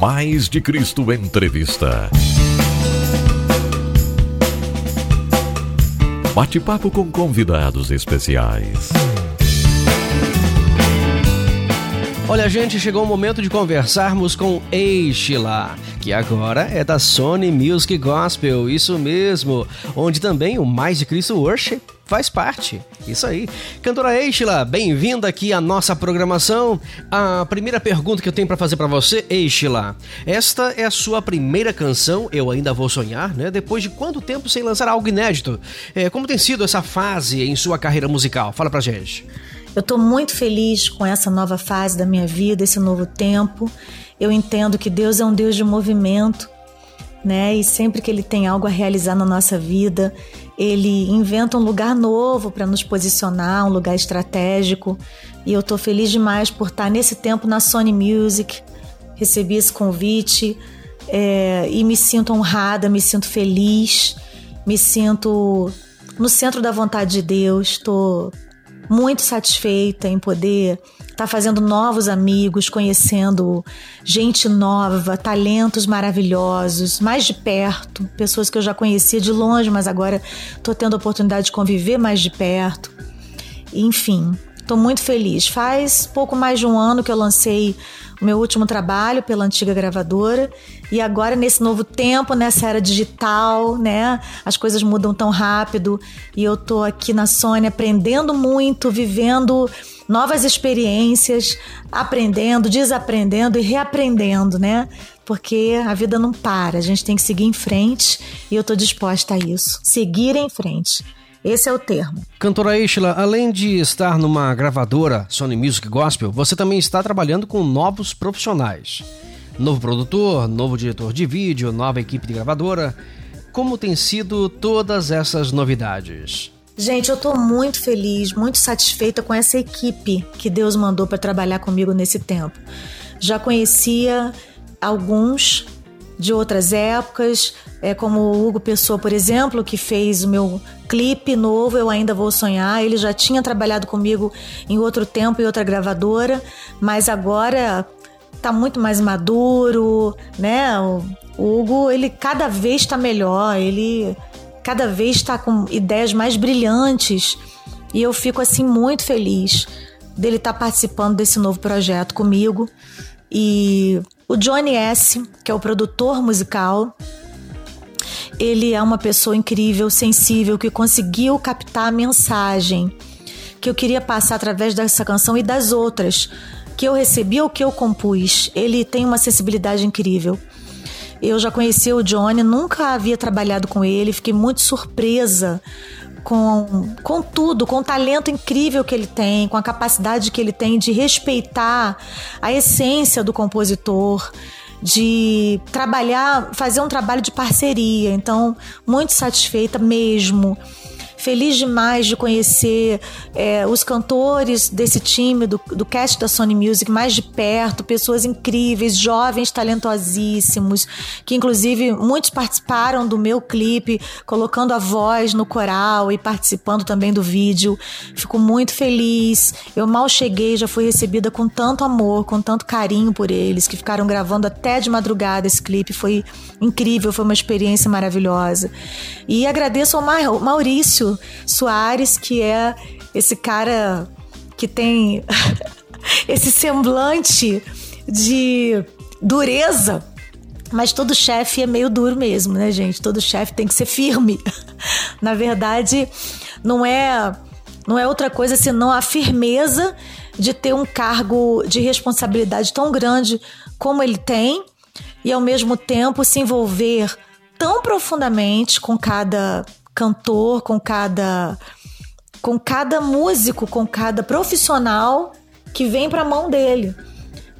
Mais de Cristo Entrevista. Bate-papo com convidados especiais. Olha, gente, chegou o momento de conversarmos com Eishila, que agora é da Sony Music Gospel, isso mesmo, onde também o Mais de Cristo Worship faz parte. Isso aí. Cantora Eishila, bem-vinda aqui à nossa programação. A primeira pergunta que eu tenho para fazer para você, Eishila, esta é a sua primeira canção, Eu Ainda Vou Sonhar, né? Depois de quanto tempo sem lançar algo inédito? É, como tem sido essa fase em sua carreira musical? Fala pra gente. Eu estou muito feliz com essa nova fase da minha vida, esse novo tempo. Eu entendo que Deus é um Deus de movimento, né? E sempre que Ele tem algo a realizar na nossa vida, Ele inventa um lugar novo para nos posicionar, um lugar estratégico. E eu estou feliz demais por estar nesse tempo na Sony Music. Recebi esse convite é, e me sinto honrada, me sinto feliz, me sinto no centro da vontade de Deus. Estou muito satisfeita em poder tá fazendo novos amigos, conhecendo gente nova, talentos maravilhosos, mais de perto, pessoas que eu já conhecia de longe, mas agora estou tendo a oportunidade de conviver mais de perto. Enfim, estou muito feliz. Faz pouco mais de um ano que eu lancei o meu último trabalho pela antiga gravadora e agora nesse novo tempo, nessa era digital, né? As coisas mudam tão rápido e eu tô aqui na Sony aprendendo muito, vivendo novas experiências, aprendendo, desaprendendo e reaprendendo, né? Porque a vida não para, a gente tem que seguir em frente e eu tô disposta a isso. Seguir em frente. Esse é o termo. Cantora Ishla, além de estar numa gravadora Sony Music Gospel, você também está trabalhando com novos profissionais. Novo produtor, novo diretor de vídeo, nova equipe de gravadora. Como tem sido todas essas novidades? Gente, eu estou muito feliz, muito satisfeita com essa equipe que Deus mandou para trabalhar comigo nesse tempo. Já conhecia alguns de outras épocas, é como o Hugo Pessoa, por exemplo, que fez o meu clipe novo, Eu Ainda Vou Sonhar. Ele já tinha trabalhado comigo em outro tempo, em outra gravadora, mas agora tá muito mais maduro, né? O, Hugo, ele cada vez está melhor, ele cada vez está com ideias mais brilhantes e eu fico assim muito feliz dele estar tá participando desse novo projeto comigo. E o Johnny S., que é o produtor musical, ele é uma pessoa incrível, sensível, que conseguiu captar a mensagem que eu queria passar através dessa canção e das outras que eu recebi ou que eu compus. Ele tem uma sensibilidade incrível. Eu já conheci o Johnny, nunca havia trabalhado com ele, fiquei muito surpresa com, com tudo, com o talento incrível que ele tem, com a capacidade que ele tem de respeitar a essência do compositor, de trabalhar, fazer um trabalho de parceria. Então, muito satisfeita mesmo feliz demais de conhecer é, os cantores desse time, do, do cast da Sony Music, mais de perto, pessoas incríveis, jovens talentosíssimos, que inclusive muitos participaram do meu clipe, colocando a voz no coral e participando também do vídeo. Fico muito feliz. Eu mal cheguei, já fui recebida com tanto amor, com tanto carinho por eles, que ficaram gravando até de madrugada esse clipe. Foi incrível, foi uma experiência maravilhosa. E agradeço ao Maurício Soares, que é esse cara que tem esse semblante de dureza. Mas todo chefe é meio duro mesmo, né, gente? Todo chefe tem que ser firme. Na verdade, não é não é outra coisa senão a firmeza de ter um cargo de responsabilidade tão grande como ele tem e ao mesmo tempo se envolver tão profundamente com cada cantor, com cada com cada músico, com cada profissional que vem para a mão dele.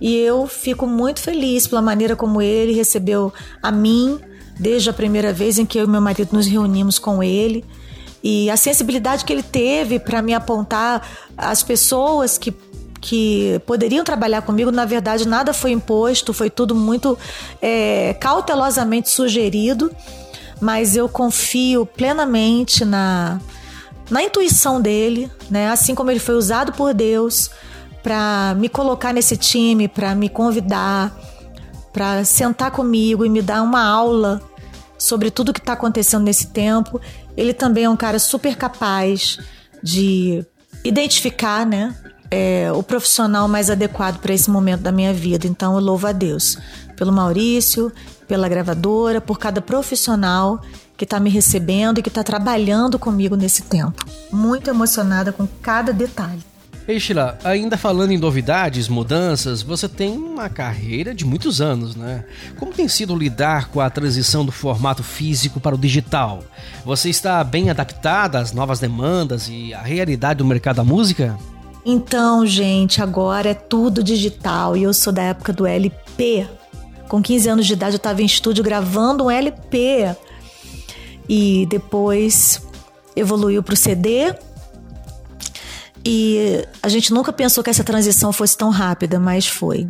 E eu fico muito feliz pela maneira como ele recebeu a mim desde a primeira vez em que eu e meu marido nos reunimos com ele e a sensibilidade que ele teve para me apontar as pessoas que que poderiam trabalhar comigo, na verdade, nada foi imposto, foi tudo muito é, cautelosamente sugerido mas eu confio plenamente na, na intuição dele, né? Assim como ele foi usado por Deus para me colocar nesse time, para me convidar, para sentar comigo e me dar uma aula sobre tudo que está acontecendo nesse tempo. Ele também é um cara super capaz de identificar, né, é, o profissional mais adequado para esse momento da minha vida. Então eu louvo a Deus pelo Maurício, pela gravadora, por cada profissional que está me recebendo e que está trabalhando comigo nesse tempo. Muito emocionada com cada detalhe. Ei, Sheila, ainda falando em novidades, mudanças, você tem uma carreira de muitos anos, né? Como tem sido lidar com a transição do formato físico para o digital? Você está bem adaptada às novas demandas e à realidade do mercado da música? Então, gente, agora é tudo digital e eu sou da época do LP. Com 15 anos de idade eu estava em estúdio gravando um LP. E depois evoluiu para o CD. E a gente nunca pensou que essa transição fosse tão rápida, mas foi.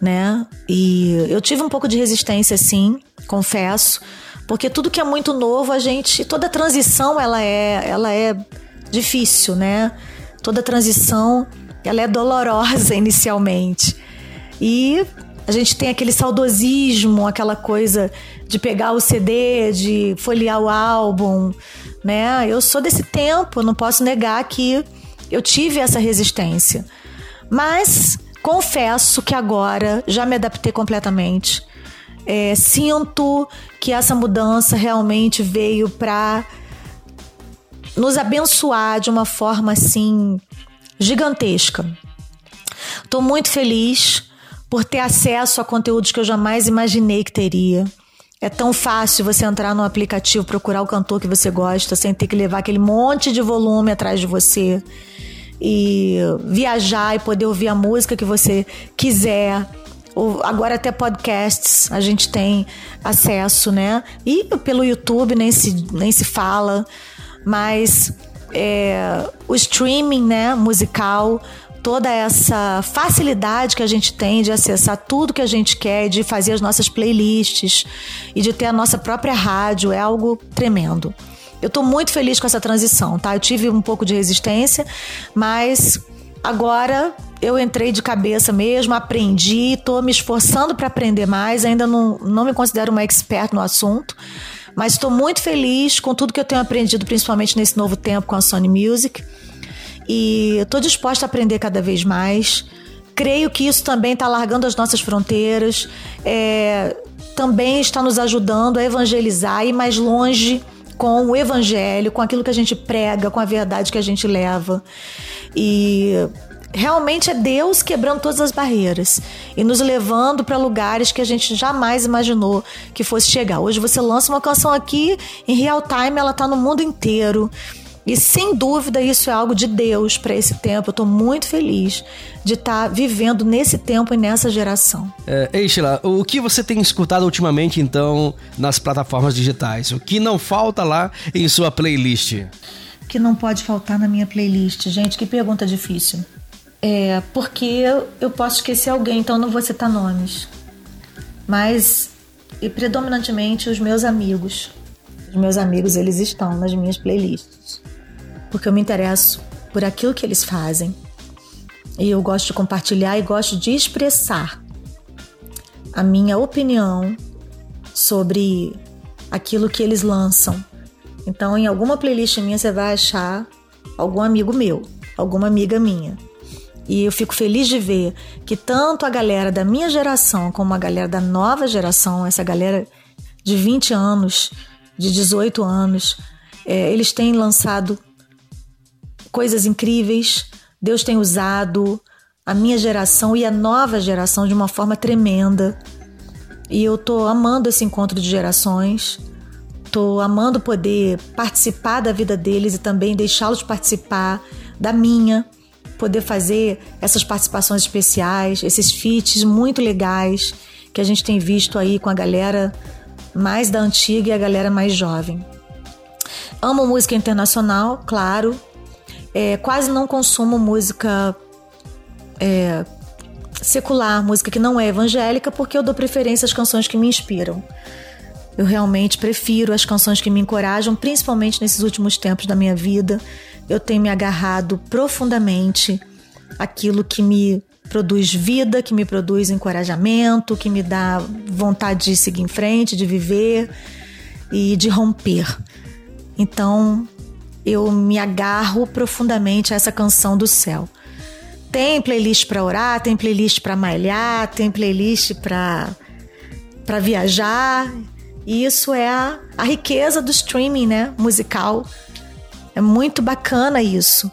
Né? E eu tive um pouco de resistência, sim, confesso, porque tudo que é muito novo, a gente, toda transição ela é, ela é difícil, né? toda transição ela é dolorosa inicialmente. E a gente tem aquele saudosismo, aquela coisa de pegar o CD, de folhear o álbum, né? Eu sou desse tempo, não posso negar que eu tive essa resistência. Mas confesso que agora já me adaptei completamente. É, sinto que essa mudança realmente veio para nos abençoar de uma forma assim gigantesca. Estou muito feliz por ter acesso a conteúdos que eu jamais imaginei que teria. É tão fácil você entrar no aplicativo, procurar o cantor que você gosta, sem ter que levar aquele monte de volume atrás de você. E viajar e poder ouvir a música que você quiser. Agora até podcasts a gente tem acesso, né? E pelo YouTube nem se, nem se fala mas é, o streaming né, musical, toda essa facilidade que a gente tem de acessar tudo que a gente quer, de fazer as nossas playlists e de ter a nossa própria rádio é algo tremendo. Eu estou muito feliz com essa transição, tá? Eu tive um pouco de resistência, mas agora eu entrei de cabeça mesmo, aprendi, estou me esforçando para aprender mais. Ainda não, não me considero uma expert no assunto, mas estou muito feliz com tudo que eu tenho aprendido, principalmente nesse novo tempo com a Sony Music. E estou disposta a aprender cada vez mais. Creio que isso também está largando as nossas fronteiras, é, também está nos ajudando a evangelizar e ir mais longe com o evangelho, com aquilo que a gente prega, com a verdade que a gente leva. E realmente é Deus quebrando todas as barreiras e nos levando para lugares que a gente jamais imaginou que fosse chegar. Hoje você lança uma canção aqui em real time, ela está no mundo inteiro. E sem dúvida isso é algo de Deus para esse tempo. Eu estou muito feliz de estar tá vivendo nesse tempo e nessa geração. É, ei, Sheila, o que você tem escutado ultimamente então nas plataformas digitais? O que não falta lá em sua playlist? O que não pode faltar na minha playlist? Gente, que pergunta difícil. É, porque eu posso esquecer alguém, então não vou citar nomes. Mas, e predominantemente, os meus amigos. Os meus amigos, eles estão nas minhas playlists. Porque eu me interesso por aquilo que eles fazem. E eu gosto de compartilhar e gosto de expressar a minha opinião sobre aquilo que eles lançam. Então, em alguma playlist minha, você vai achar algum amigo meu, alguma amiga minha. E eu fico feliz de ver que tanto a galera da minha geração como a galera da nova geração, essa galera de 20 anos, de 18 anos, é, eles têm lançado coisas incríveis. Deus tem usado a minha geração e a nova geração de uma forma tremenda. E eu tô amando esse encontro de gerações. Tô amando poder participar da vida deles e também deixá-los participar da minha poder fazer essas participações especiais, esses feats muito legais que a gente tem visto aí com a galera mais da antiga e a galera mais jovem. Amo música internacional, claro. É, quase não consumo música é, secular, música que não é evangélica, porque eu dou preferência às canções que me inspiram. Eu realmente prefiro as canções que me encorajam, principalmente nesses últimos tempos da minha vida. Eu tenho me agarrado profundamente aquilo que me produz vida, que me produz encorajamento, que me dá vontade de seguir em frente, de viver e de romper. Então, eu me agarro profundamente a essa canção do céu. Tem playlist para orar, tem playlist para malhar, tem playlist para para viajar. E isso é a, a riqueza do streaming, né, musical. É muito bacana isso.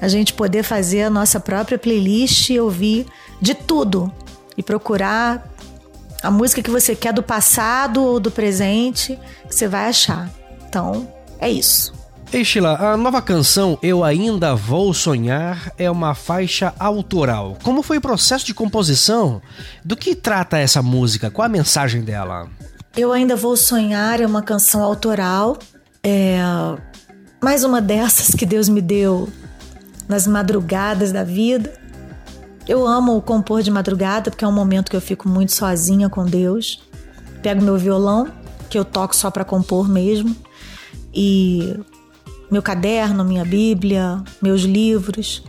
A gente poder fazer a nossa própria playlist e ouvir de tudo e procurar a música que você quer do passado ou do presente, que você vai achar. Então, é isso. Ei, Sheila, a nova canção Eu Ainda Vou Sonhar é uma faixa autoral. Como foi o processo de composição? Do que trata essa música? Qual a mensagem dela? Eu Ainda Vou Sonhar é uma canção autoral. É mais uma dessas que Deus me deu nas madrugadas da vida. Eu amo compor de madrugada porque é um momento que eu fico muito sozinha com Deus. Pego meu violão, que eu toco só para compor mesmo, e meu caderno, minha Bíblia, meus livros.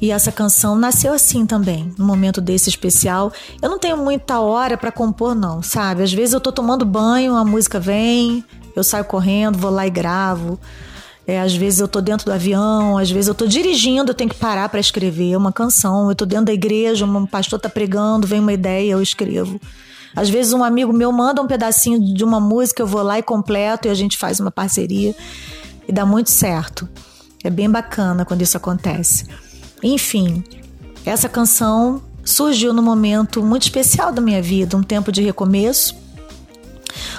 E essa canção nasceu assim também, num momento desse especial. Eu não tenho muita hora para compor, não, sabe? Às vezes eu tô tomando banho, a música vem, eu saio correndo, vou lá e gravo. É, às vezes eu tô dentro do avião, às vezes eu tô dirigindo, eu tenho que parar para escrever uma canção. Eu tô dentro da igreja, um pastor tá pregando, vem uma ideia, eu escrevo. Às vezes um amigo meu manda um pedacinho de uma música, eu vou lá e completo e a gente faz uma parceria e dá muito certo. É bem bacana quando isso acontece. Enfim, essa canção surgiu num momento muito especial da minha vida, um tempo de recomeço,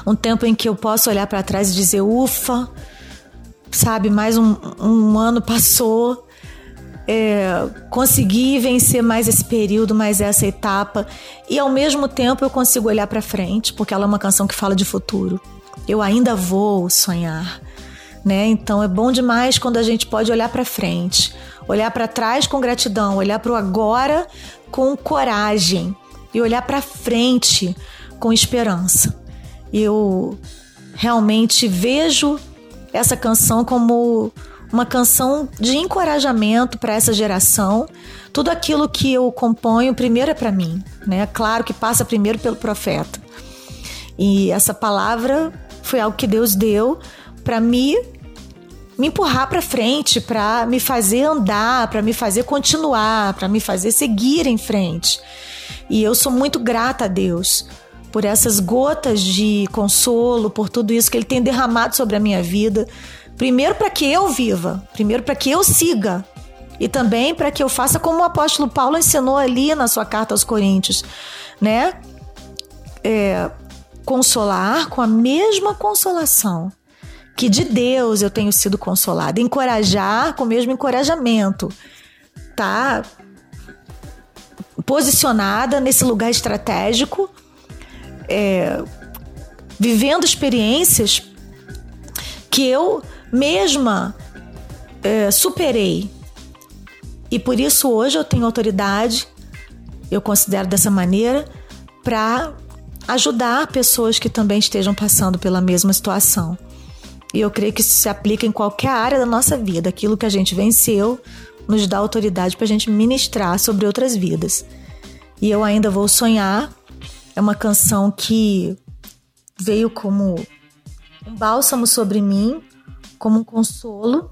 um tempo em que eu posso olhar para trás e dizer: ufa, sabe, mais um, um ano passou, é, consegui vencer mais esse período, mais essa etapa, e ao mesmo tempo eu consigo olhar para frente, porque ela é uma canção que fala de futuro. Eu ainda vou sonhar né? Então é bom demais quando a gente pode olhar para frente, olhar para trás com gratidão, olhar para o agora com coragem e olhar para frente com esperança. Eu realmente vejo essa canção como uma canção de encorajamento para essa geração. Tudo aquilo que eu componho primeiro é para mim, né? Claro que passa primeiro pelo profeta. E essa palavra foi algo que Deus deu para me me empurrar para frente, para me fazer andar, para me fazer continuar, para me fazer seguir em frente. E eu sou muito grata a Deus por essas gotas de consolo, por tudo isso que ele tem derramado sobre a minha vida. Primeiro para que eu viva, primeiro para que eu siga e também para que eu faça como o apóstolo Paulo ensinou ali na sua carta aos Coríntios, né? É, consolar com a mesma consolação que de Deus eu tenho sido consolada, encorajar com o mesmo encorajamento, tá? Posicionada nesse lugar estratégico, é, vivendo experiências que eu mesma é, superei. E por isso hoje eu tenho autoridade, eu considero dessa maneira, para ajudar pessoas que também estejam passando pela mesma situação. E eu creio que isso se aplica em qualquer área da nossa vida. Aquilo que a gente venceu nos dá autoridade para a gente ministrar sobre outras vidas. E eu ainda vou sonhar. É uma canção que veio como um bálsamo sobre mim, como um consolo.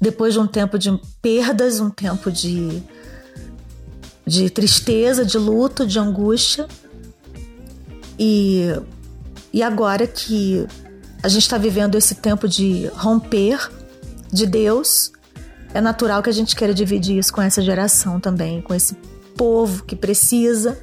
Depois de um tempo de perdas, um tempo de, de tristeza, de luto, de angústia. E, e agora que a gente está vivendo esse tempo de romper de Deus. É natural que a gente queira dividir isso com essa geração também, com esse povo que precisa,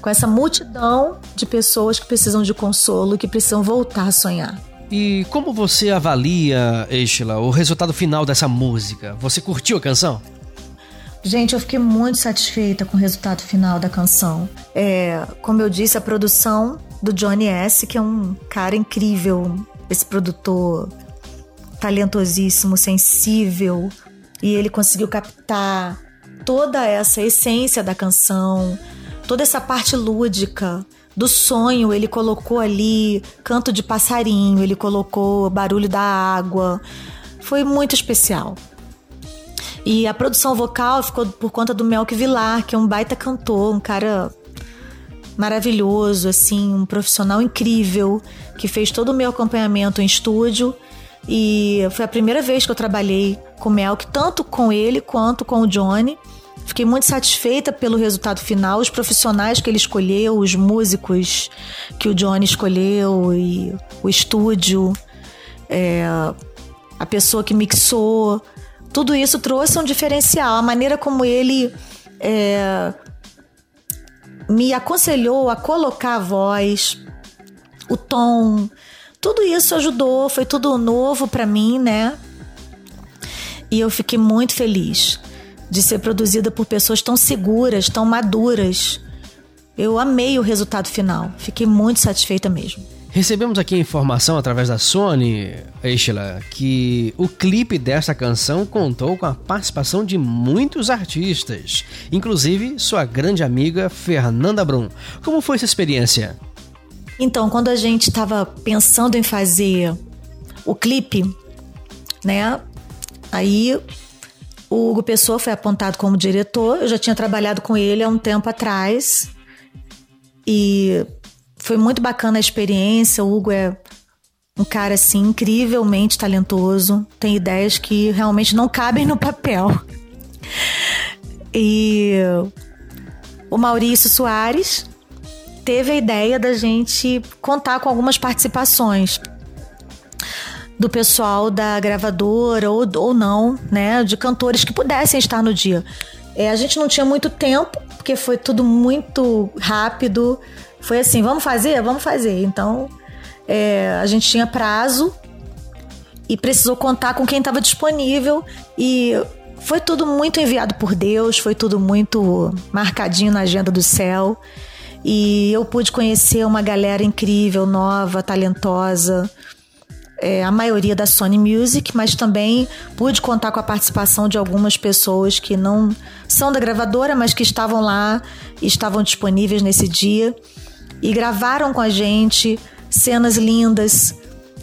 com essa multidão de pessoas que precisam de consolo, que precisam voltar a sonhar. E como você avalia, Estela, o resultado final dessa música? Você curtiu a canção? Gente, eu fiquei muito satisfeita com o resultado final da canção. É, como eu disse, a produção do Johnny S., que é um cara incrível, esse produtor talentosíssimo, sensível, e ele conseguiu captar toda essa essência da canção, toda essa parte lúdica do sonho, ele colocou ali canto de passarinho, ele colocou barulho da água. Foi muito especial. E a produção vocal ficou por conta do Melk Vilar, que é um baita cantor, um cara maravilhoso, assim, um profissional incrível, que fez todo o meu acompanhamento em estúdio. E foi a primeira vez que eu trabalhei com o Melk, tanto com ele quanto com o Johnny. Fiquei muito satisfeita pelo resultado final, os profissionais que ele escolheu, os músicos que o Johnny escolheu e o estúdio, é, a pessoa que mixou, tudo isso trouxe um diferencial. A maneira como ele é, me aconselhou a colocar a voz, o tom, tudo isso ajudou, foi tudo novo para mim, né? E eu fiquei muito feliz de ser produzida por pessoas tão seguras, tão maduras. Eu amei o resultado final, fiquei muito satisfeita mesmo. Recebemos aqui a informação através da Sony, Estela, que o clipe desta canção contou com a participação de muitos artistas, inclusive sua grande amiga Fernanda Brum. Como foi essa experiência? Então, quando a gente estava pensando em fazer o clipe, né? Aí o Hugo Pessoa foi apontado como diretor. Eu já tinha trabalhado com ele há um tempo atrás. E foi muito bacana a experiência. O Hugo é um cara assim incrivelmente talentoso, tem ideias que realmente não cabem no papel. E o Maurício Soares teve a ideia da gente contar com algumas participações do pessoal da gravadora ou, ou não, né, de cantores que pudessem estar no dia. É, a gente não tinha muito tempo, porque foi tudo muito rápido. Foi assim, vamos fazer? Vamos fazer. Então, é, a gente tinha prazo e precisou contar com quem estava disponível e foi tudo muito enviado por Deus, foi tudo muito marcadinho na agenda do céu. E eu pude conhecer uma galera incrível, nova, talentosa, é, a maioria da Sony Music, mas também pude contar com a participação de algumas pessoas que não são da gravadora, mas que estavam lá estavam disponíveis nesse dia e gravaram com a gente cenas lindas,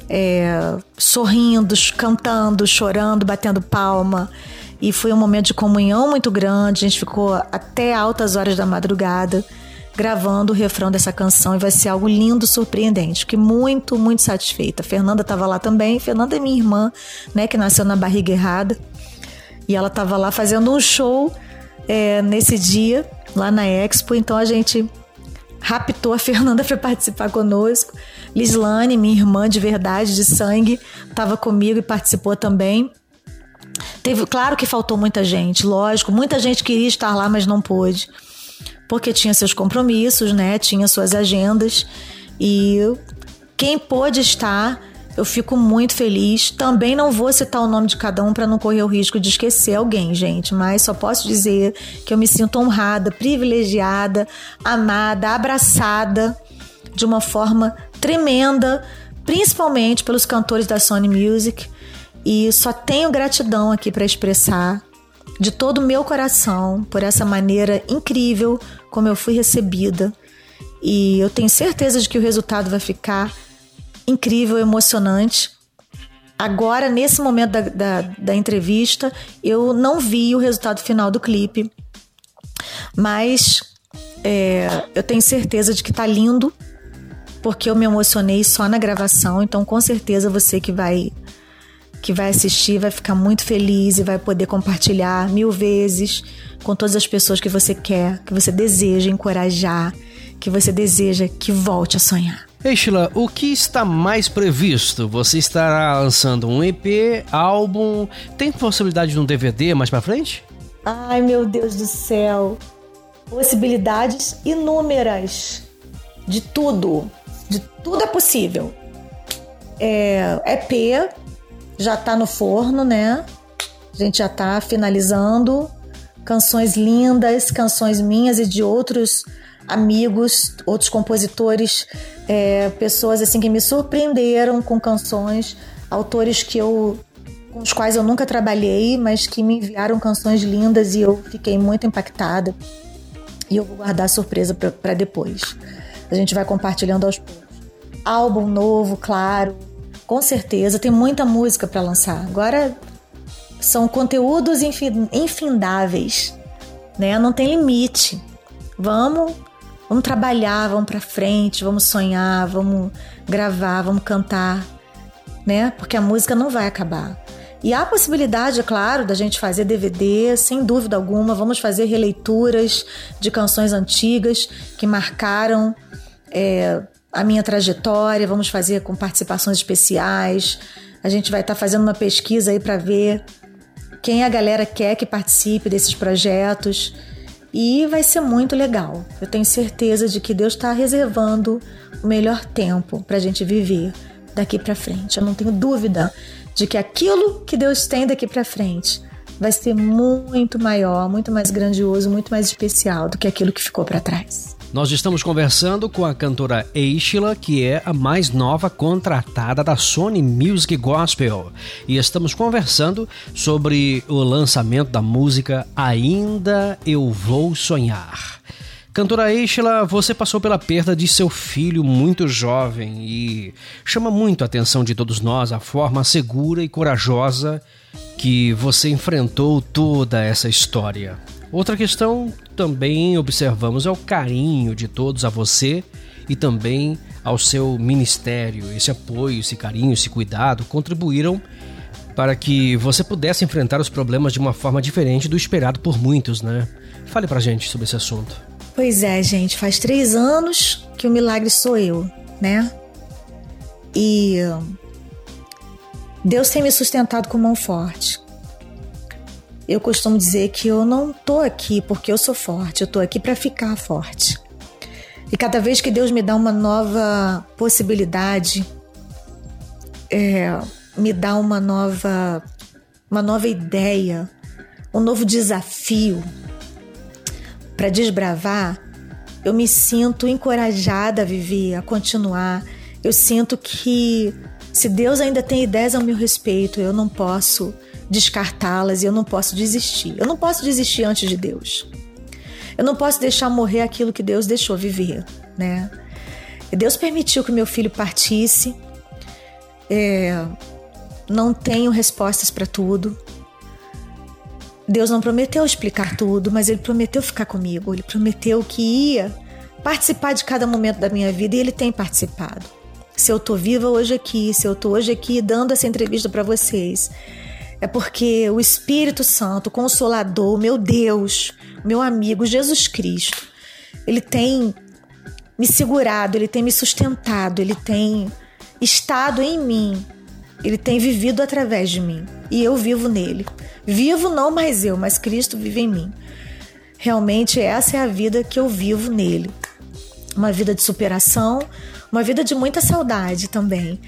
é, sorrindo, cantando, chorando, batendo palma. E foi um momento de comunhão muito grande. A gente ficou até altas horas da madrugada gravando o refrão dessa canção e vai ser algo lindo, surpreendente. Fiquei muito, muito satisfeita. Fernanda estava lá também. Fernanda é minha irmã, né, que nasceu na barriga errada. E ela estava lá fazendo um show é, nesse dia, lá na Expo. Então a gente raptou a Fernanda para participar conosco. Lislane, minha irmã de verdade, de sangue, estava comigo e participou também. Teve, claro que faltou muita gente, lógico, muita gente queria estar lá, mas não pôde porque tinha seus compromissos, né? Tinha suas agendas e quem pôde estar, eu fico muito feliz. Também não vou citar o nome de cada um para não correr o risco de esquecer alguém, gente, mas só posso dizer que eu me sinto honrada, privilegiada, amada, abraçada de uma forma tremenda, principalmente pelos cantores da Sony Music. E só tenho gratidão aqui para expressar de todo o meu coração por essa maneira incrível como eu fui recebida. E eu tenho certeza de que o resultado vai ficar incrível, emocionante. Agora, nesse momento da, da, da entrevista, eu não vi o resultado final do clipe, mas é, eu tenho certeza de que tá lindo, porque eu me emocionei só na gravação. Então, com certeza, você que vai que vai assistir vai ficar muito feliz e vai poder compartilhar mil vezes com todas as pessoas que você quer, que você deseja encorajar, que você deseja que volte a sonhar. Ei, o que está mais previsto? Você estará lançando um EP, álbum? Tem possibilidade de um DVD mais para frente? Ai, meu Deus do céu! Possibilidades inúmeras de tudo. De tudo é possível. É, EP já tá no forno, né? A gente já tá finalizando canções lindas, canções minhas e de outros amigos, outros compositores, é, pessoas assim que me surpreenderam com canções, autores que eu com os quais eu nunca trabalhei, mas que me enviaram canções lindas e eu fiquei muito impactada. E eu vou guardar a surpresa para depois. A gente vai compartilhando aos poucos. Álbum novo, claro, com certeza. Tem muita música para lançar. Agora são conteúdos infindáveis, né? Não tem limite. Vamos, vamos trabalhar, vamos para frente, vamos sonhar, vamos gravar, vamos cantar, né? Porque a música não vai acabar. E há a possibilidade, é claro, da gente fazer DVD, sem dúvida alguma. Vamos fazer releituras de canções antigas que marcaram é, a minha trajetória. Vamos fazer com participações especiais. A gente vai estar tá fazendo uma pesquisa aí para ver quem a galera quer que participe desses projetos. E vai ser muito legal. Eu tenho certeza de que Deus está reservando o melhor tempo para a gente viver daqui para frente. Eu não tenho dúvida de que aquilo que Deus tem daqui para frente vai ser muito maior, muito mais grandioso, muito mais especial do que aquilo que ficou para trás. Nós estamos conversando com a cantora Eishila, que é a mais nova contratada da Sony Music Gospel. E estamos conversando sobre o lançamento da música Ainda Eu Vou Sonhar. Cantora Eichela, você passou pela perda de seu filho muito jovem e chama muito a atenção de todos nós a forma segura e corajosa que você enfrentou toda essa história. Outra questão também observamos é o carinho de todos a você e também ao seu ministério. Esse apoio, esse carinho, esse cuidado contribuíram para que você pudesse enfrentar os problemas de uma forma diferente do esperado por muitos, né? Fale pra gente sobre esse assunto. Pois é, gente, faz três anos que o milagre sou eu, né? E Deus tem me sustentado com mão forte. Eu costumo dizer que eu não tô aqui porque eu sou forte, eu tô aqui para ficar forte. E cada vez que Deus me dá uma nova possibilidade, é, me dá uma nova, uma nova ideia, um novo desafio, para desbravar, eu me sinto encorajada a viver, a continuar. Eu sinto que se Deus ainda tem ideias ao meu respeito, eu não posso descartá-las e eu não posso desistir. Eu não posso desistir antes de Deus. Eu não posso deixar morrer aquilo que Deus deixou viver, né? Deus permitiu que meu filho partisse. É, não tenho respostas para tudo. Deus não prometeu explicar tudo, mas Ele prometeu ficar comigo. Ele prometeu que ia participar de cada momento da minha vida e Ele tem participado. Se eu tô viva hoje aqui, se eu tô hoje aqui dando essa entrevista para vocês, é porque o Espírito Santo, o Consolador, meu Deus, meu amigo Jesus Cristo, Ele tem me segurado, Ele tem me sustentado, Ele tem estado em mim, Ele tem vivido através de mim e eu vivo nele. Vivo não mais eu, mas Cristo vive em mim. Realmente essa é a vida que eu vivo nele. Uma vida de superação, uma vida de muita saudade também.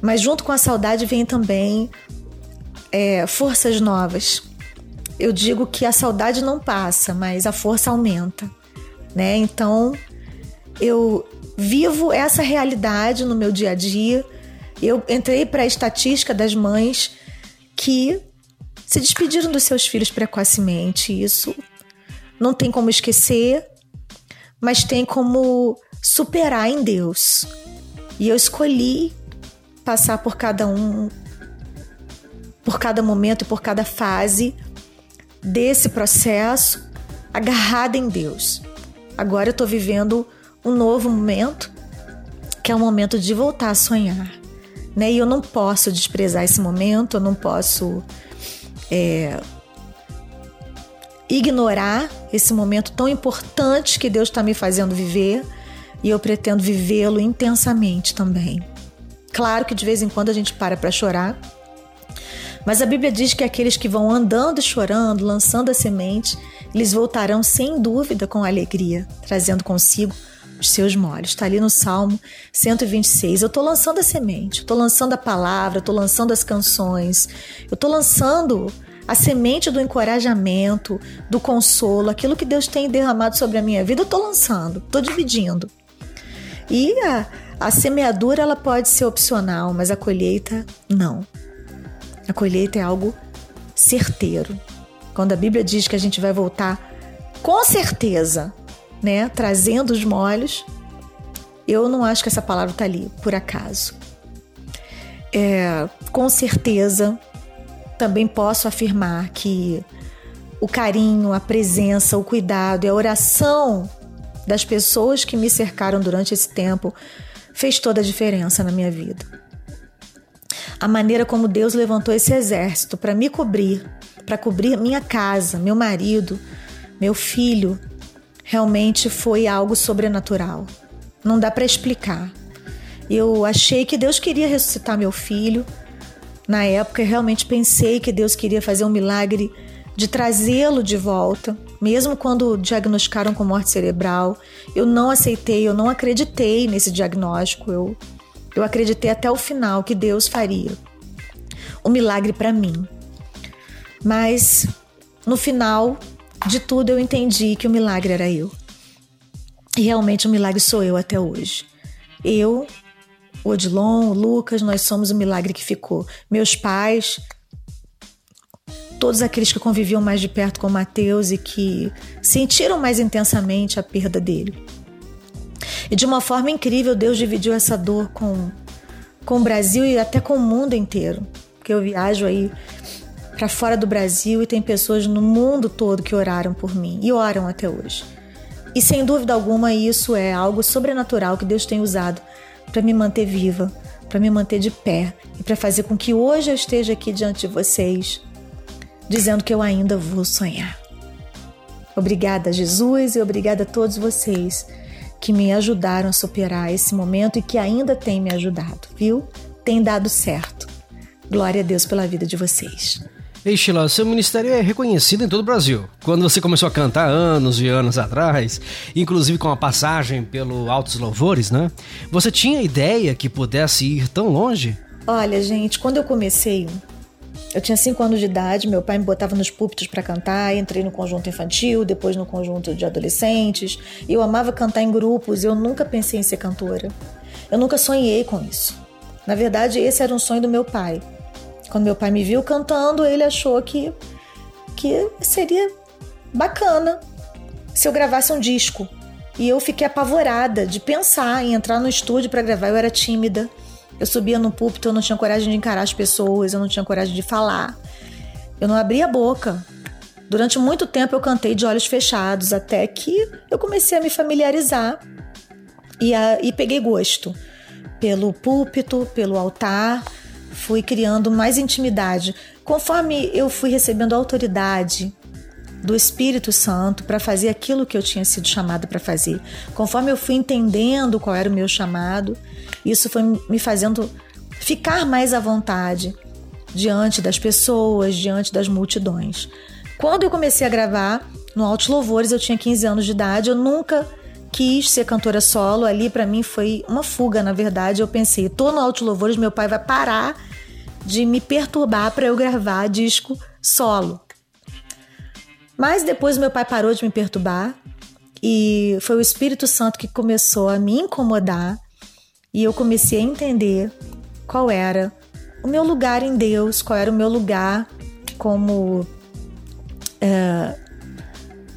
Mas junto com a saudade vem também é, forças novas. Eu digo que a saudade não passa, mas a força aumenta, né? Então eu vivo essa realidade no meu dia a dia. Eu entrei para a estatística das mães que se despediram dos seus filhos precocemente. Isso não tem como esquecer, mas tem como superar em Deus. E eu escolhi passar por cada um, por cada momento e por cada fase desse processo, agarrada em Deus. Agora eu estou vivendo um novo momento, que é o momento de voltar a sonhar. Né? E eu não posso desprezar esse momento, eu não posso é, ignorar esse momento tão importante que Deus está me fazendo viver e eu pretendo vivê-lo intensamente também. Claro que de vez em quando a gente para para chorar, mas a Bíblia diz que aqueles que vão andando e chorando, lançando a semente, eles voltarão sem dúvida com alegria, trazendo consigo os seus molhos. Está ali no Salmo 126. Eu estou lançando a semente, estou lançando a palavra, estou lançando as canções, eu estou lançando a semente do encorajamento, do consolo, aquilo que Deus tem derramado sobre a minha vida, eu estou lançando, estou dividindo. E a, a semeadura ela pode ser opcional, mas a colheita não. A colheita é algo certeiro. Quando a Bíblia diz que a gente vai voltar com certeza né, trazendo os molhos, eu não acho que essa palavra está ali por acaso. É, com certeza, também posso afirmar que o carinho, a presença, o cuidado e a oração das pessoas que me cercaram durante esse tempo fez toda a diferença na minha vida. A maneira como Deus levantou esse exército para me cobrir, para cobrir minha casa, meu marido, meu filho, realmente foi algo sobrenatural. Não dá para explicar. Eu achei que Deus queria ressuscitar meu filho. Na época, realmente pensei que Deus queria fazer um milagre de trazê-lo de volta, mesmo quando diagnosticaram com morte cerebral. Eu não aceitei, eu não acreditei nesse diagnóstico. Eu, eu acreditei até o final que Deus faria um milagre para mim. Mas no final de tudo eu entendi que o milagre era eu. E realmente o milagre sou eu até hoje. Eu o Odilon, o Lucas, nós somos o milagre que ficou. Meus pais, todos aqueles que conviviam mais de perto com o Mateus e que sentiram mais intensamente a perda dele. E de uma forma incrível, Deus dividiu essa dor com, com o Brasil e até com o mundo inteiro. Porque eu viajo aí para fora do Brasil e tem pessoas no mundo todo que oraram por mim e oram até hoje. E sem dúvida alguma, isso é algo sobrenatural que Deus tem usado para me manter viva, para me manter de pé e para fazer com que hoje eu esteja aqui diante de vocês, dizendo que eu ainda vou sonhar. Obrigada, Jesus, e obrigada a todos vocês que me ajudaram a superar esse momento e que ainda têm me ajudado, viu? Tem dado certo. Glória a Deus pela vida de vocês. Ei, Sheila, seu ministério é reconhecido em todo o Brasil. Quando você começou a cantar anos e anos atrás, inclusive com a passagem pelo Altos Louvores, né? Você tinha ideia que pudesse ir tão longe? Olha, gente, quando eu comecei, eu tinha 5 anos de idade, meu pai me botava nos púlpitos para cantar, entrei no conjunto infantil, depois no conjunto de adolescentes. Eu amava cantar em grupos, eu nunca pensei em ser cantora. Eu nunca sonhei com isso. Na verdade, esse era um sonho do meu pai. Quando meu pai me viu cantando, ele achou que, que seria bacana se eu gravasse um disco. E eu fiquei apavorada de pensar em entrar no estúdio para gravar. Eu era tímida. Eu subia no púlpito, eu não tinha coragem de encarar as pessoas, eu não tinha coragem de falar. Eu não abria a boca. Durante muito tempo eu cantei de olhos fechados, até que eu comecei a me familiarizar e, a, e peguei gosto pelo púlpito, pelo altar fui criando mais intimidade. Conforme eu fui recebendo autoridade do Espírito Santo para fazer aquilo que eu tinha sido chamada para fazer, conforme eu fui entendendo qual era o meu chamado, isso foi me fazendo ficar mais à vontade diante das pessoas, diante das multidões. Quando eu comecei a gravar no Altos Louvores, eu tinha 15 anos de idade, eu nunca quis ser cantora solo. Ali para mim foi uma fuga, na verdade. Eu pensei, tô no Altos Louvores, meu pai vai parar de me perturbar para eu gravar disco solo. Mas depois meu pai parou de me perturbar e foi o Espírito Santo que começou a me incomodar e eu comecei a entender qual era o meu lugar em Deus, qual era o meu lugar como é,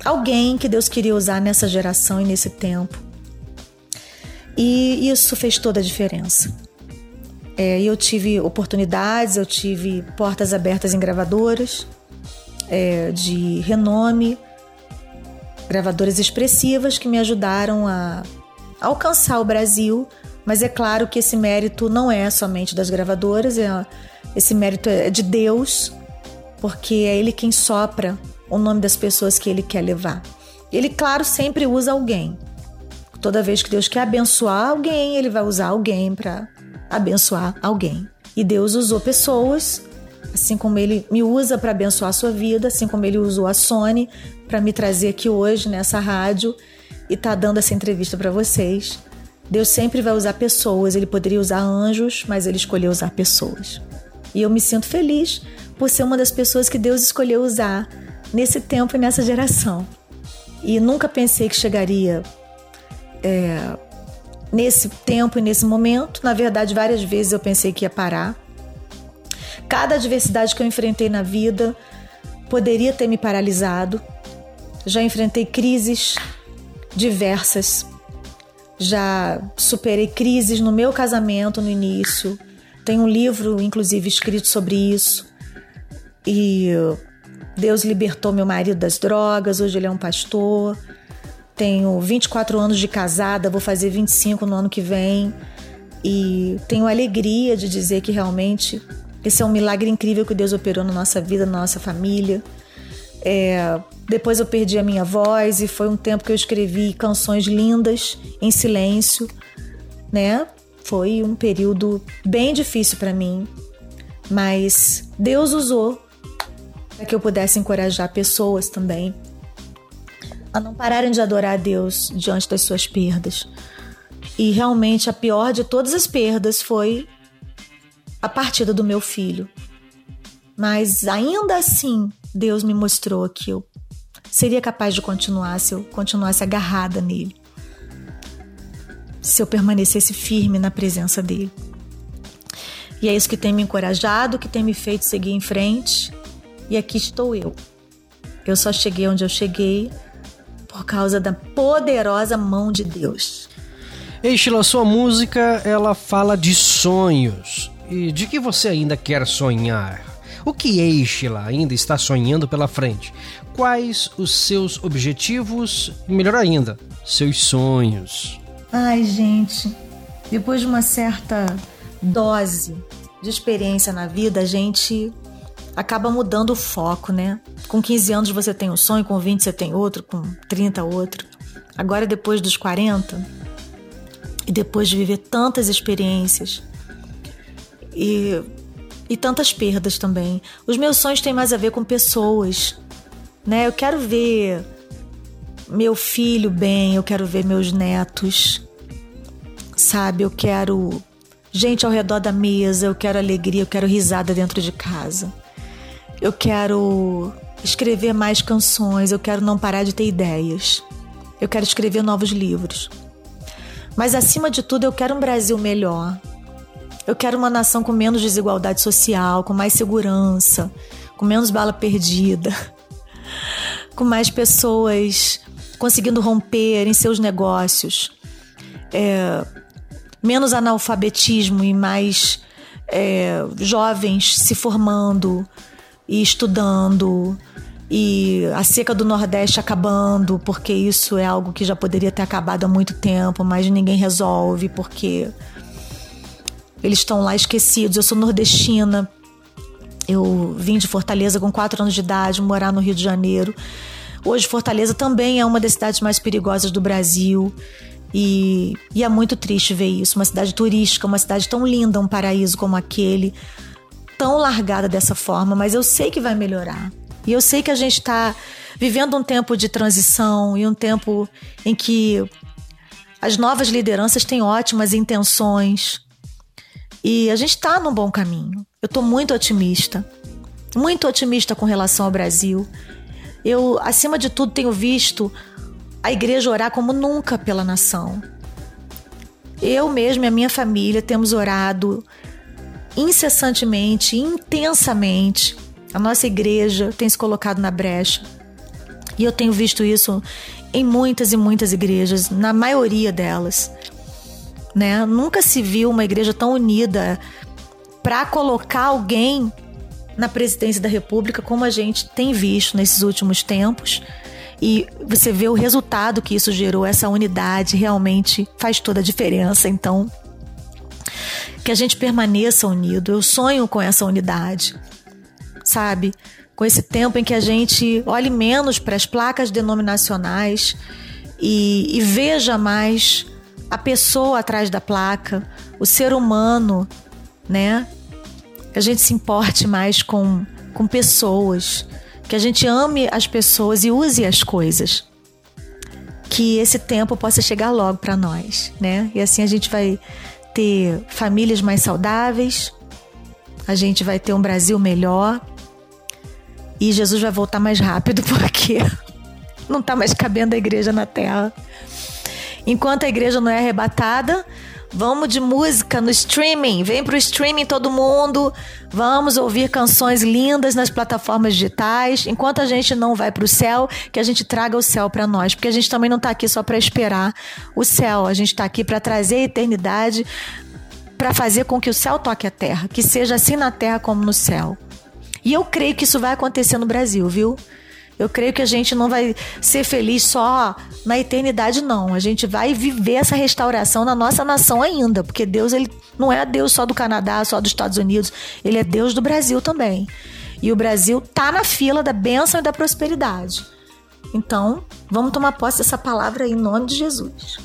alguém que Deus queria usar nessa geração e nesse tempo. E isso fez toda a diferença. É, eu tive oportunidades, eu tive portas abertas em gravadoras é, de renome, gravadoras expressivas que me ajudaram a alcançar o Brasil. Mas é claro que esse mérito não é somente das gravadoras, é, esse mérito é de Deus, porque é Ele quem sopra o nome das pessoas que Ele quer levar. Ele, claro, sempre usa alguém. Toda vez que Deus quer abençoar alguém, Ele vai usar alguém para abençoar alguém. E Deus usou pessoas, assim como ele me usa para abençoar a sua vida, assim como ele usou a Sony para me trazer aqui hoje nessa rádio e tá dando essa entrevista para vocês. Deus sempre vai usar pessoas, ele poderia usar anjos, mas ele escolheu usar pessoas. E eu me sinto feliz por ser uma das pessoas que Deus escolheu usar nesse tempo e nessa geração. E nunca pensei que chegaria é, nesse tempo e nesse momento. Na verdade, várias vezes eu pensei que ia parar. Cada adversidade que eu enfrentei na vida poderia ter me paralisado. Já enfrentei crises diversas. Já superei crises no meu casamento no início. Tem um livro, inclusive, escrito sobre isso. E Deus libertou meu marido das drogas, hoje ele é um pastor. Tenho 24 anos de casada, vou fazer 25 no ano que vem. E tenho alegria de dizer que realmente esse é um milagre incrível que Deus operou na nossa vida, na nossa família. É, depois eu perdi a minha voz e foi um tempo que eu escrevi canções lindas em silêncio, né? Foi um período bem difícil para mim, mas Deus usou para que eu pudesse encorajar pessoas também a não pararem de adorar a Deus diante das suas perdas. E realmente a pior de todas as perdas foi a partida do meu filho. Mas ainda assim, Deus me mostrou que eu seria capaz de continuar se eu continuasse agarrada nele. Se eu permanecesse firme na presença dele. E é isso que tem me encorajado, que tem me feito seguir em frente. E aqui estou eu. Eu só cheguei onde eu cheguei por causa da poderosa mão de Deus. Ei, Sheila, sua música ela fala de sonhos. E de que você ainda quer sonhar? O que Sheila ainda está sonhando pela frente? Quais os seus objetivos? Melhor ainda, seus sonhos? Ai, gente, depois de uma certa dose de experiência na vida, a gente acaba mudando o foco, né? Com 15 anos você tem um sonho, com 20 você tem outro, com 30 outro. Agora, depois dos 40, e depois de viver tantas experiências e, e tantas perdas também, os meus sonhos têm mais a ver com pessoas, né? Eu quero ver meu filho bem, eu quero ver meus netos, sabe? Eu quero gente ao redor da mesa, eu quero alegria, eu quero risada dentro de casa. Eu quero escrever mais canções, eu quero não parar de ter ideias. Eu quero escrever novos livros. Mas acima de tudo, eu quero um Brasil melhor. Eu quero uma nação com menos desigualdade social, com mais segurança, com menos bala perdida, com mais pessoas conseguindo romper em seus negócios, é, menos analfabetismo e mais é, jovens se formando e estudando, e a seca do Nordeste acabando, porque isso é algo que já poderia ter acabado há muito tempo, mas ninguém resolve porque eles estão lá esquecidos. Eu sou nordestina, eu vim de Fortaleza com 4 anos de idade, morar no Rio de Janeiro. Hoje, Fortaleza também é uma das cidades mais perigosas do Brasil. E, e é muito triste ver isso. Uma cidade turística, uma cidade tão linda, um paraíso como aquele, tão largada dessa forma, mas eu sei que vai melhorar. E eu sei que a gente está vivendo um tempo de transição e um tempo em que as novas lideranças têm ótimas intenções e a gente está num bom caminho. Eu estou muito otimista, muito otimista com relação ao Brasil. Eu, acima de tudo, tenho visto a igreja orar como nunca pela nação. Eu mesmo e a minha família temos orado incessantemente, intensamente a nossa igreja tem se colocado na brecha. E eu tenho visto isso em muitas e muitas igrejas, na maioria delas. Né? Nunca se viu uma igreja tão unida para colocar alguém na presidência da República como a gente tem visto nesses últimos tempos. E você vê o resultado que isso gerou, essa unidade realmente faz toda a diferença. Então, que a gente permaneça unido. Eu sonho com essa unidade sabe? Com esse tempo em que a gente olhe menos para as placas denominacionais e, e veja mais a pessoa atrás da placa, o ser humano, né? Que a gente se importe mais com, com pessoas, que a gente ame as pessoas e use as coisas. Que esse tempo possa chegar logo para nós, né? E assim a gente vai ter famílias mais saudáveis, a gente vai ter um Brasil melhor e Jesus vai voltar mais rápido porque não está mais cabendo a igreja na terra. Enquanto a igreja não é arrebatada, vamos de música no streaming. Vem pro streaming todo mundo. Vamos ouvir canções lindas nas plataformas digitais. Enquanto a gente não vai pro céu, que a gente traga o céu para nós, porque a gente também não está aqui só para esperar o céu. A gente está aqui para trazer a eternidade, para fazer com que o céu toque a terra, que seja assim na terra como no céu. E eu creio que isso vai acontecer no Brasil, viu? Eu creio que a gente não vai ser feliz só na eternidade, não. A gente vai viver essa restauração na nossa nação ainda, porque Deus ele não é Deus só do Canadá, só dos Estados Unidos, ele é Deus do Brasil também. E o Brasil tá na fila da bênção e da prosperidade. Então, vamos tomar posse dessa palavra em nome de Jesus.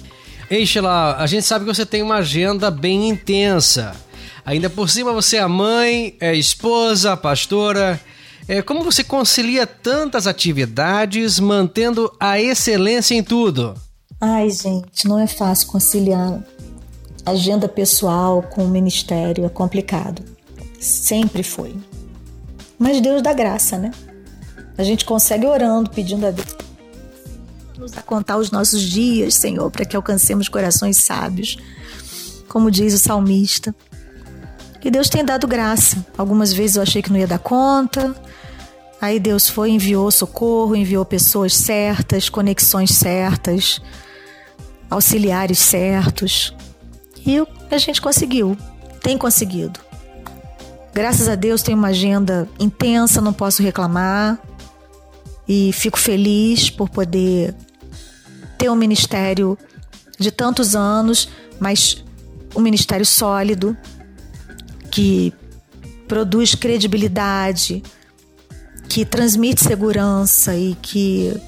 Ei, Sheila, a gente sabe que você tem uma agenda bem intensa. Ainda por cima você é mãe, é esposa, pastora. É, como você concilia tantas atividades mantendo a excelência em tudo? Ai, gente, não é fácil conciliar agenda pessoal com o ministério, é complicado. Sempre foi. Mas Deus dá graça, né? A gente consegue orando, pedindo a Deus nos a contar os nossos dias, Senhor, para que alcancemos corações sábios, como diz o salmista. E Deus tem dado graça. Algumas vezes eu achei que não ia dar conta. Aí Deus foi, enviou socorro, enviou pessoas certas, conexões certas, auxiliares certos. E a gente conseguiu, tem conseguido. Graças a Deus tem uma agenda intensa, não posso reclamar. E fico feliz por poder ter um ministério de tantos anos, mas um ministério sólido, que produz credibilidade, que transmite segurança e que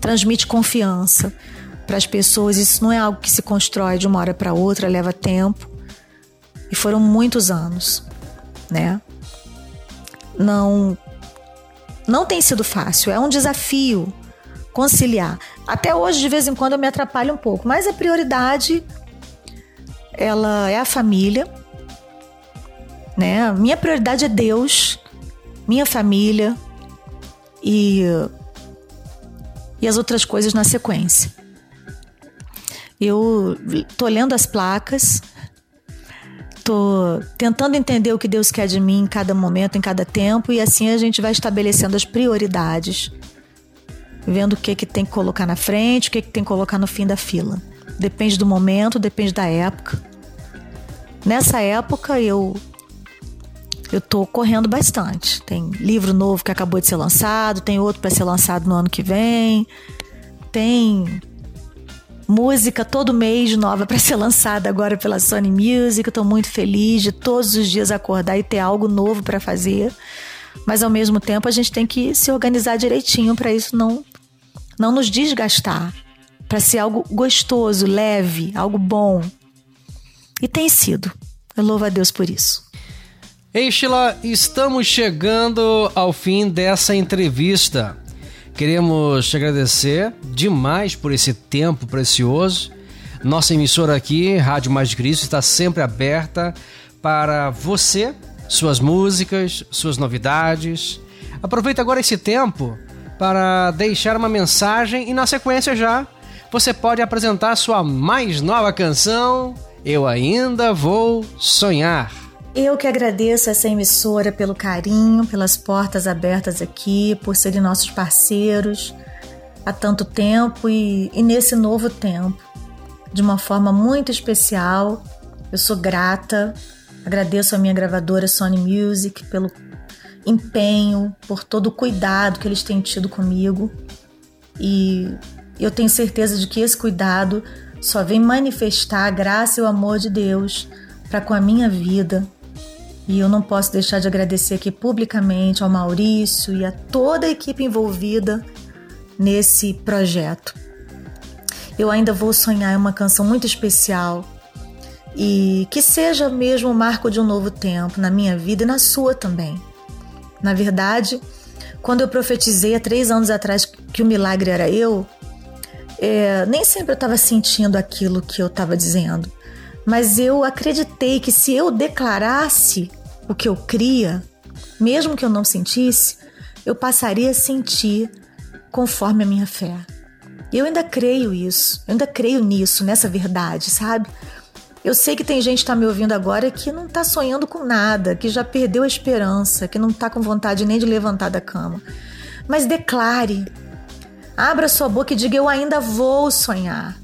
transmite confiança para as pessoas. Isso não é algo que se constrói de uma hora para outra, leva tempo. E foram muitos anos, né? Não não tem sido fácil, é um desafio conciliar. Até hoje de vez em quando eu me atrapalho um pouco, mas a prioridade ela é a família né? Minha prioridade é Deus, minha família e e as outras coisas na sequência. Eu tô lendo as placas, tô tentando entender o que Deus quer de mim em cada momento, em cada tempo, e assim a gente vai estabelecendo as prioridades, vendo o que que tem que colocar na frente, o que que tem que colocar no fim da fila. Depende do momento, depende da época. Nessa época eu eu tô correndo bastante. Tem livro novo que acabou de ser lançado, tem outro para ser lançado no ano que vem. Tem música todo mês nova para ser lançada agora pela Sony Music. Tô muito feliz de todos os dias acordar e ter algo novo para fazer. Mas ao mesmo tempo a gente tem que se organizar direitinho para isso não não nos desgastar, para ser algo gostoso, leve, algo bom. E tem sido. Eu louvo a Deus por isso. Ei, Sheila, estamos chegando ao fim dessa entrevista. Queremos te agradecer demais por esse tempo precioso. Nossa emissora aqui, Rádio Mais de Cristo, está sempre aberta para você, suas músicas, suas novidades. Aproveita agora esse tempo para deixar uma mensagem e na sequência já você pode apresentar sua mais nova canção, Eu Ainda Vou Sonhar. Eu que agradeço essa emissora pelo carinho, pelas portas abertas aqui, por serem nossos parceiros há tanto tempo e, e nesse novo tempo, de uma forma muito especial. Eu sou grata, agradeço a minha gravadora Sony Music pelo empenho, por todo o cuidado que eles têm tido comigo. E eu tenho certeza de que esse cuidado só vem manifestar a graça e o amor de Deus para com a minha vida, e eu não posso deixar de agradecer aqui publicamente ao Maurício e a toda a equipe envolvida nesse projeto. Eu ainda vou sonhar uma canção muito especial e que seja mesmo o marco de um novo tempo na minha vida e na sua também. Na verdade, quando eu profetizei há três anos atrás que o milagre era eu, é, nem sempre eu estava sentindo aquilo que eu estava dizendo mas eu acreditei que se eu declarasse o que eu cria, mesmo que eu não sentisse, eu passaria a sentir conforme a minha fé. Eu ainda creio isso, eu ainda creio nisso, nessa verdade, sabe? Eu sei que tem gente que está me ouvindo agora que não está sonhando com nada, que já perdeu a esperança, que não está com vontade nem de levantar da cama. Mas declare, abra sua boca e diga: Eu ainda vou sonhar.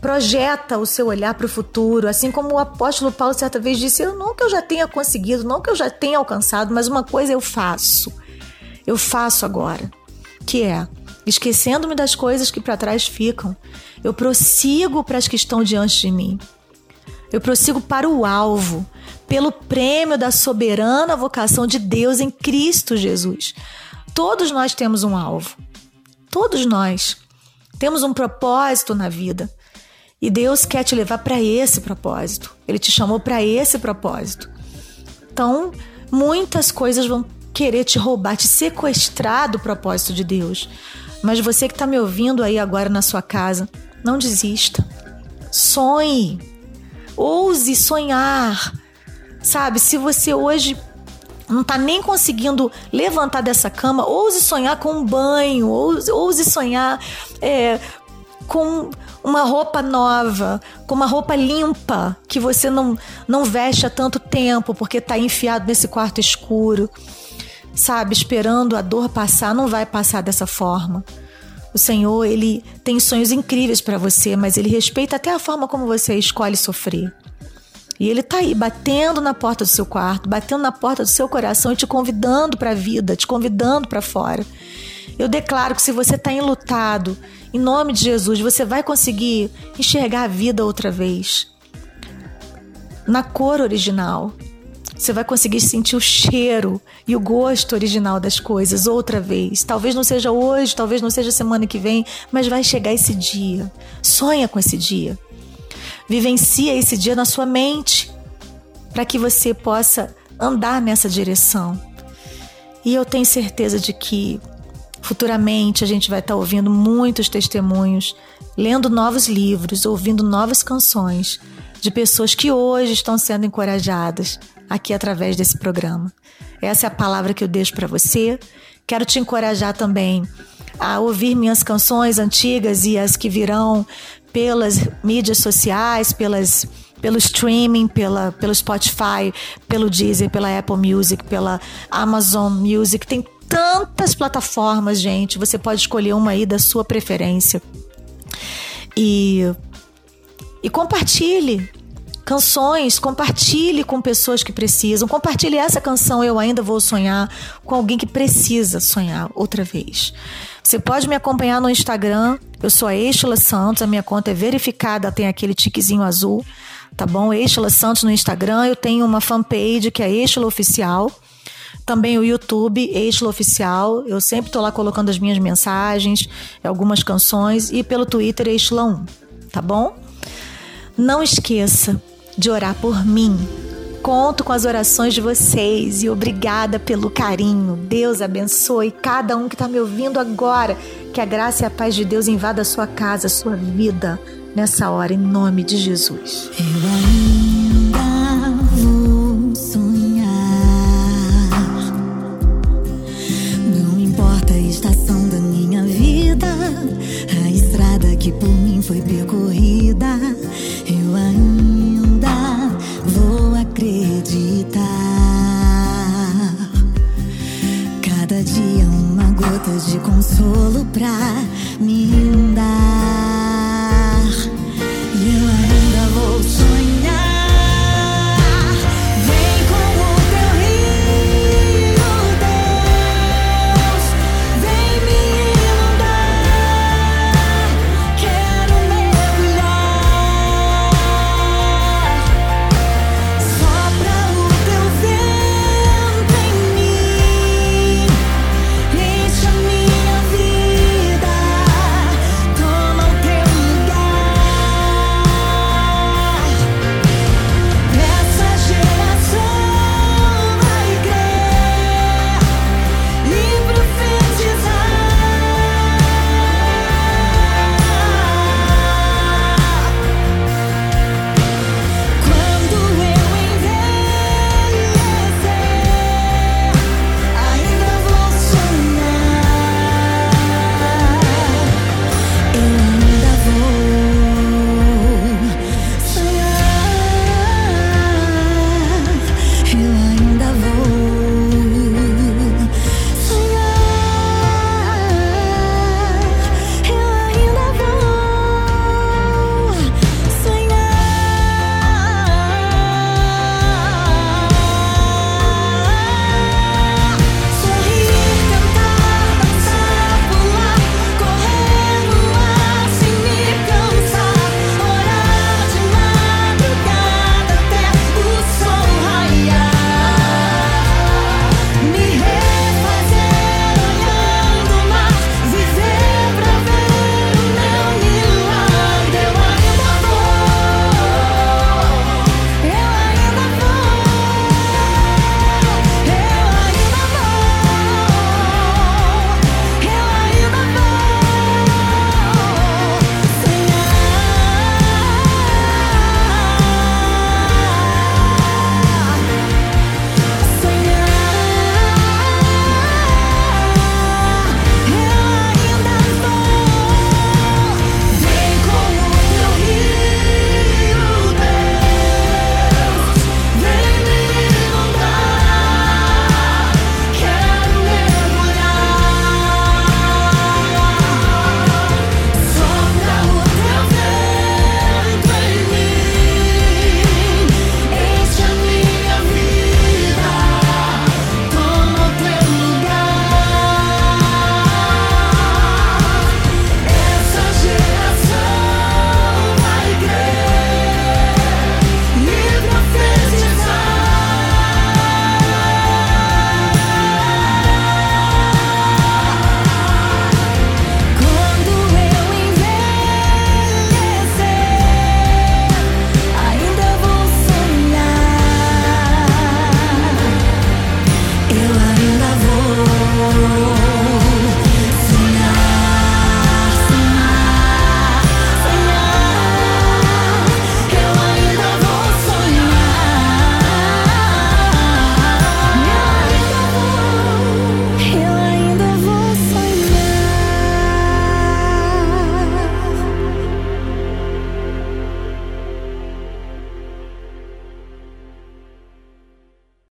Projeta o seu olhar para o futuro, assim como o apóstolo Paulo certa vez disse: Eu não que eu já tenha conseguido, não que eu já tenha alcançado, mas uma coisa eu faço. Eu faço agora, que é esquecendo-me das coisas que para trás ficam, eu prossigo para as que estão diante de mim. Eu prossigo para o alvo, pelo prêmio da soberana vocação de Deus em Cristo Jesus. Todos nós temos um alvo. Todos nós temos um propósito na vida. E Deus quer te levar para esse propósito. Ele te chamou para esse propósito. Então, muitas coisas vão querer te roubar, te sequestrar do propósito de Deus. Mas você que está me ouvindo aí agora na sua casa, não desista. Sonhe. Ouse sonhar. Sabe, se você hoje não está nem conseguindo levantar dessa cama, ouse sonhar com um banho, ouse, ouse sonhar é, com uma roupa nova, com uma roupa limpa, que você não, não veste há tanto tempo porque está enfiado nesse quarto escuro sabe, esperando a dor passar, não vai passar dessa forma. O Senhor, ele tem sonhos incríveis para você, mas ele respeita até a forma como você escolhe sofrer. E ele tá aí batendo na porta do seu quarto, batendo na porta do seu coração e te convidando para a vida, te convidando para fora. Eu declaro que se você está enlutado, em nome de Jesus, você vai conseguir enxergar a vida outra vez. Na cor original, você vai conseguir sentir o cheiro e o gosto original das coisas outra vez. Talvez não seja hoje, talvez não seja semana que vem, mas vai chegar esse dia. Sonha com esse dia. Vivencia esse dia na sua mente para que você possa andar nessa direção. E eu tenho certeza de que futuramente a gente vai estar ouvindo muitos testemunhos, lendo novos livros, ouvindo novas canções de pessoas que hoje estão sendo encorajadas aqui através desse programa. Essa é a palavra que eu deixo para você. Quero te encorajar também a ouvir minhas canções antigas e as que virão pelas mídias sociais, pelas pelo streaming, pela, pelo Spotify, pelo Deezer, pela Apple Music, pela Amazon Music. Tem tantas plataformas, gente. Você pode escolher uma aí da sua preferência. E, e compartilhe canções, compartilhe com pessoas que precisam. Compartilhe essa canção Eu Ainda Vou Sonhar com alguém que precisa sonhar outra vez. Você pode me acompanhar no Instagram. Eu sou a Eixla Santos, a minha conta é verificada, tem aquele tiquezinho azul, tá bom? Eixla Santos no Instagram. Eu tenho uma fanpage que é Eixla Oficial. Também o YouTube, Eixla Oficial. Eu sempre tô lá colocando as minhas mensagens, algumas canções. E pelo Twitter, Eixla 1, tá bom? Não esqueça, de orar por mim. Conto com as orações de vocês e obrigada pelo carinho. Deus abençoe cada um que está me ouvindo agora. Que a graça e a paz de Deus invada a sua casa, a sua vida nessa hora, em nome de Jesus. Eu